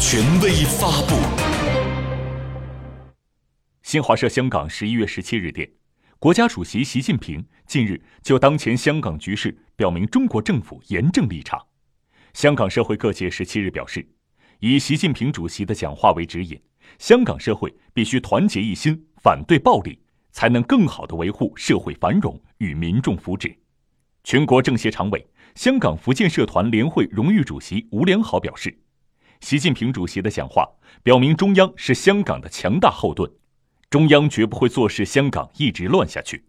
权威发布。新华社香港十一月十七日电，国家主席习近平近日就当前香港局势表明中国政府严正立场。香港社会各界十七日表示，以习近平主席的讲话为指引，香港社会必须团结一心，反对暴力，才能更好地维护社会繁荣与民众福祉。全国政协常委、香港福建社团联会荣誉主席吴良豪表示，习近平主席的讲话表明中央是香港的强大后盾。中央绝不会坐视香港一直乱下去，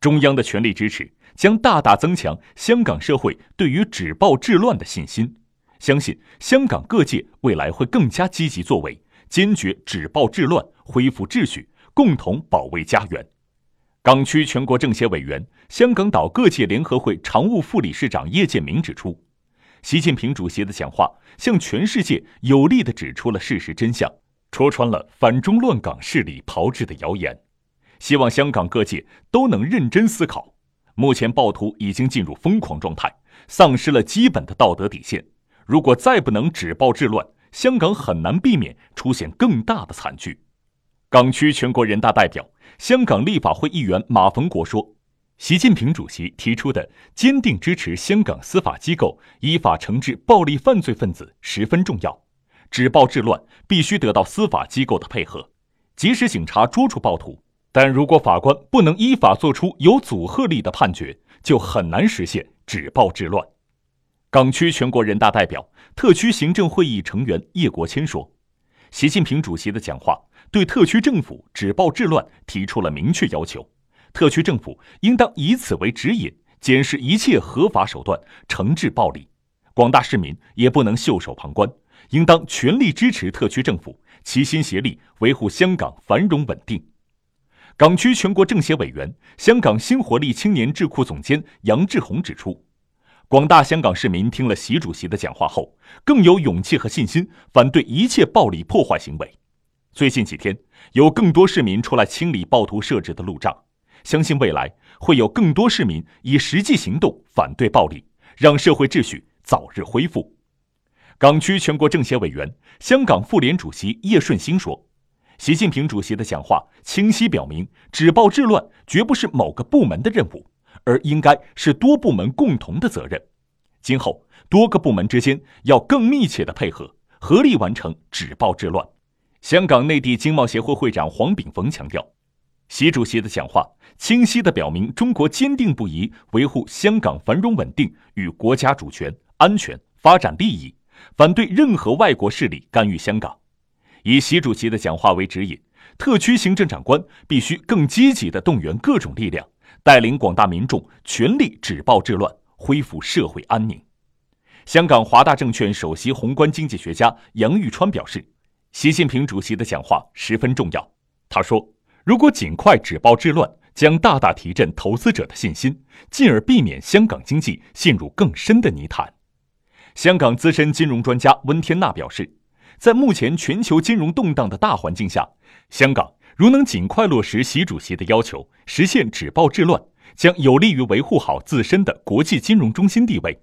中央的全力支持将大大增强香港社会对于止暴制乱的信心。相信香港各界未来会更加积极作为，坚决止暴制乱，恢复秩序，共同保卫家园。港区全国政协委员、香港岛各界联合会常务副理事长叶建明指出，习近平主席的讲话向全世界有力地指出了事实真相。戳穿了反中乱港势力炮制的谣言，希望香港各界都能认真思考。目前暴徒已经进入疯狂状态，丧失了基本的道德底线。如果再不能止暴制乱，香港很难避免出现更大的惨剧。港区全国人大代表、香港立法会议员马逢国说：“习近平主席提出的坚定支持香港司法机构依法惩治暴力犯罪分子十分重要。”止暴制乱必须得到司法机构的配合，即使警察捉住暴徒，但如果法官不能依法作出有阻吓力的判决，就很难实现止暴制乱。港区全国人大代表、特区行政会议成员叶国谦说：“习近平主席的讲话对特区政府止暴制乱提出了明确要求，特区政府应当以此为指引，检视一切合法手段，惩治暴力。广大市民也不能袖手旁观。”应当全力支持特区政府，齐心协力维护香港繁荣稳定。港区全国政协委员、香港新活力青年智库总监杨志宏指出，广大香港市民听了习主席的讲话后，更有勇气和信心反对一切暴力破坏行为。最近几天，有更多市民出来清理暴徒设置的路障，相信未来会有更多市民以实际行动反对暴力，让社会秩序早日恢复。港区全国政协委员、香港妇联主席叶顺兴说：“习近平主席的讲话清晰表明，止暴制乱绝不是某个部门的任务，而应该是多部门共同的责任。今后多个部门之间要更密切的配合，合力完成止暴制乱。”香港内地经贸协会会长黄炳峰强调，习主席的讲话清晰地表明中国坚定不移维护香港繁荣稳定与国家主权、安全、发展利益。反对任何外国势力干预香港，以习主席的讲话为指引，特区行政长官必须更积极地动员各种力量，带领广大民众全力止暴制乱，恢复社会安宁。香港华大证券首席宏观经济学家杨玉川表示，习近平主席的讲话十分重要。他说：“如果尽快止暴制乱，将大大提振投资者的信心，进而避免香港经济陷入更深的泥潭。”香港资深金融专家温天娜表示，在目前全球金融动荡的大环境下，香港如能尽快落实习主席的要求，实现止暴制乱，将有利于维护好自身的国际金融中心地位。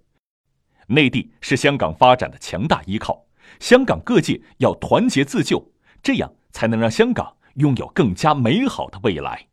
内地是香港发展的强大依靠，香港各界要团结自救，这样才能让香港拥有更加美好的未来。